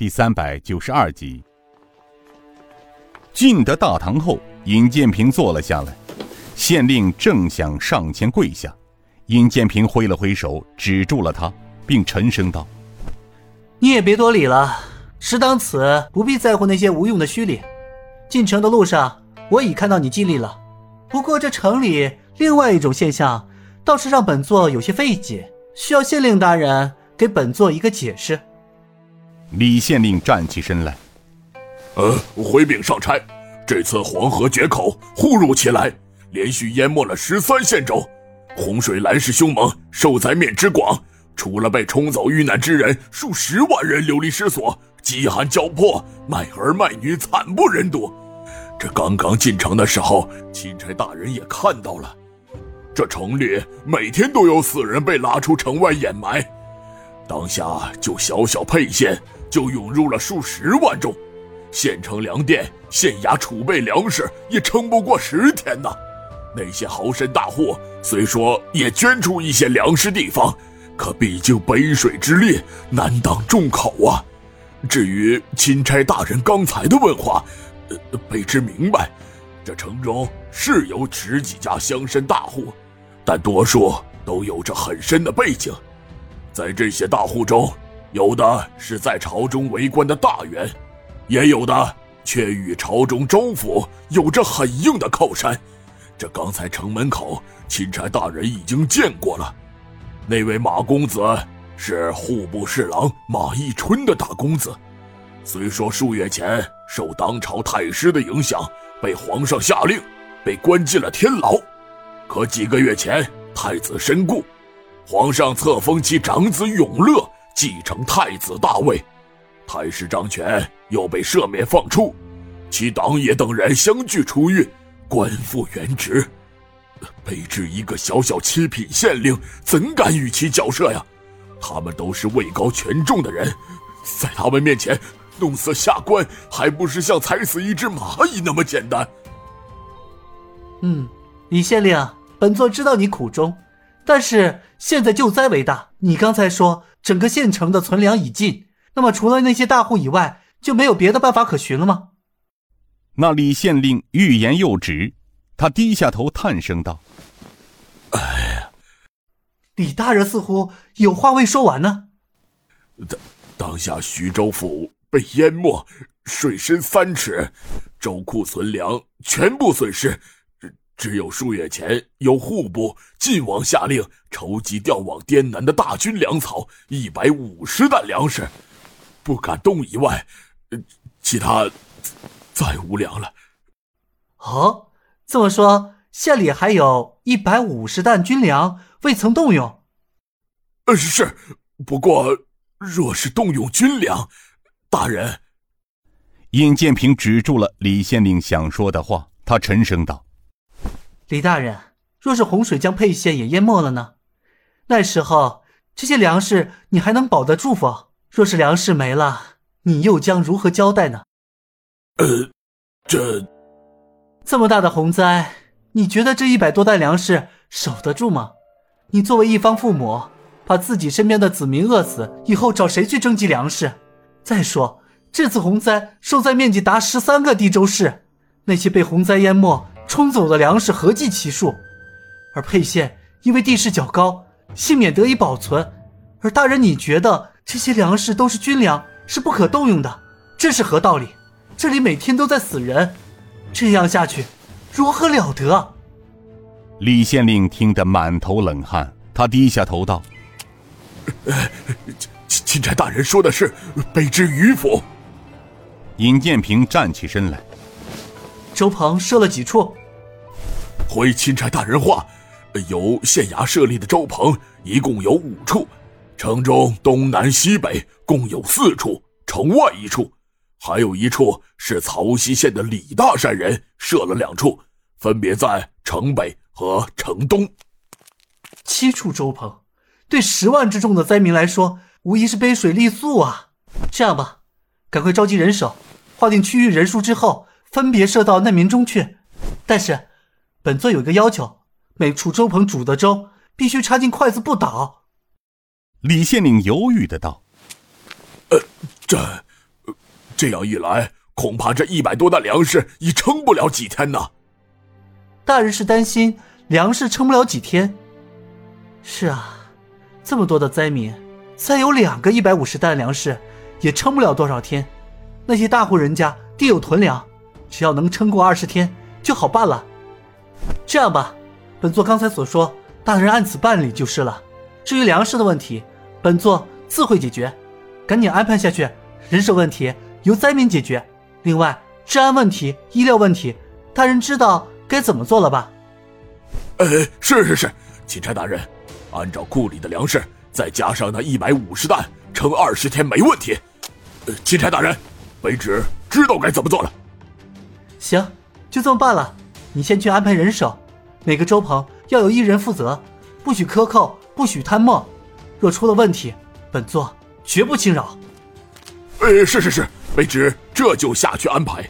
第三百九十二集。进得大堂后，尹建平坐了下来，县令正想上前跪下，尹建平挥了挥手，止住了他，并沉声道：“你也别多礼了，事当此，不必在乎那些无用的虚礼。进城的路上，我已看到你尽力了。不过这城里另外一种现象，倒是让本座有些费解，需要县令大人给本座一个解释。”李县令站起身来，呃，回禀上差，这次黄河决口忽如其来，连续淹没了十三县州，洪水来势凶猛，受灾面之广，除了被冲走遇难之人，数十万人流离失所，饥寒交迫，卖儿卖女惨不忍睹。这刚刚进城的时候，钦差大人也看到了，这城里每天都有死人被拉出城外掩埋，当下就小小沛县。就涌入了数十万众，县城粮店、县衙储备粮食也撑不过十天呐。那些豪绅大户虽说也捐出一些粮食地方，可毕竟杯水之力难当众口啊。至于钦差大人刚才的问话，呃，卑职明白，这城中是有十几家乡绅大户，但多数都有着很深的背景，在这些大户中。有的是在朝中为官的大员，也有的却与朝中州府有着很硬的靠山。这刚才城门口，钦差大人已经见过了。那位马公子是户部侍郎马义春的大公子，虽说数月前受当朝太师的影响，被皇上下令被关进了天牢，可几个月前太子身故，皇上册封其长子永乐。继承太子大位，太师张权又被赦免放出，其党也等人相继出狱，官复原职。卑职一个小小七品县令，怎敢与其交涉呀？他们都是位高权重的人，在他们面前弄死下官，还不是像踩死一只蚂蚁那么简单？嗯，李县令，本座知道你苦衷，但是现在救灾为大，你刚才说。整个县城的存粮已尽，那么除了那些大户以外，就没有别的办法可循了吗？那李县令欲言又止，他低下头叹声道：“哎呀，李大人似乎有话未说完呢。当当下徐州府被淹没，水深三尺，州库存粮全部损失。”只有数月前，有户部晋王下令筹集调往滇南的大军粮草一百五十担粮食，不敢动以外，其他再无粮了。哦，这么说，县里还有一百五十担军粮未曾动用？呃，是。不过，若是动用军粮，大人，尹建平止住了李县令想说的话，他沉声道。李大人，若是洪水将沛县也淹没了呢？那时候这些粮食你还能保得住否？若是粮食没了，你又将如何交代呢？呃，这这么大的洪灾，你觉得这一百多担粮食守得住吗？你作为一方父母，把自己身边的子民饿死以后，找谁去征集粮食？再说这次洪灾受灾面积达十三个地州市，那些被洪灾淹没。冲走的粮食合计其数，而沛县因为地势较高，幸免得以保存。而大人，你觉得这些粮食都是军粮，是不可动用的，这是何道理？这里每天都在死人，这样下去，如何了得？李县令听得满头冷汗，他低下头道：“钦钦差大人说的是，卑职迂腐。”尹建平站起身来，周鹏设了几处？回钦差大人话，由县衙设立的粥棚一共有五处，城中东南西北共有四处，城外一处，还有一处是曹溪县的李大善人设了两处，分别在城北和城东。七处粥棚，对十万之众的灾民来说，无疑是杯水力速啊！这样吧，赶快召集人手，划定区域人数之后，分别设到难民中去。但是。本座有一个要求，每处粥棚煮的粥必须插进筷子不倒。李县令犹豫的道：“呃，这这样一来，恐怕这一百多担粮食已撑不了几天呢。大人是担心粮食撑不了几天。是啊，这么多的灾民，再有两个一百五十担粮食，也撑不了多少天。那些大户人家定有囤粮，只要能撑过二十天就好办了。这样吧，本座刚才所说，大人按此办理就是了。至于粮食的问题，本座自会解决。赶紧安排下去。人手问题由灾民解决。另外，治安问题、医疗问题，大人知道该怎么做了吧？呃，是是是，钦差大人，按照库里的粮食，再加上那一百五十担，撑二十天没问题。呃，钦差大人，卑职知道该怎么做了。行，就这么办了。你先去安排人手，每个粥棚要有一人负责，不许克扣，不许贪墨。若出了问题，本座绝不轻饶。呃，是是是，卑职这就下去安排。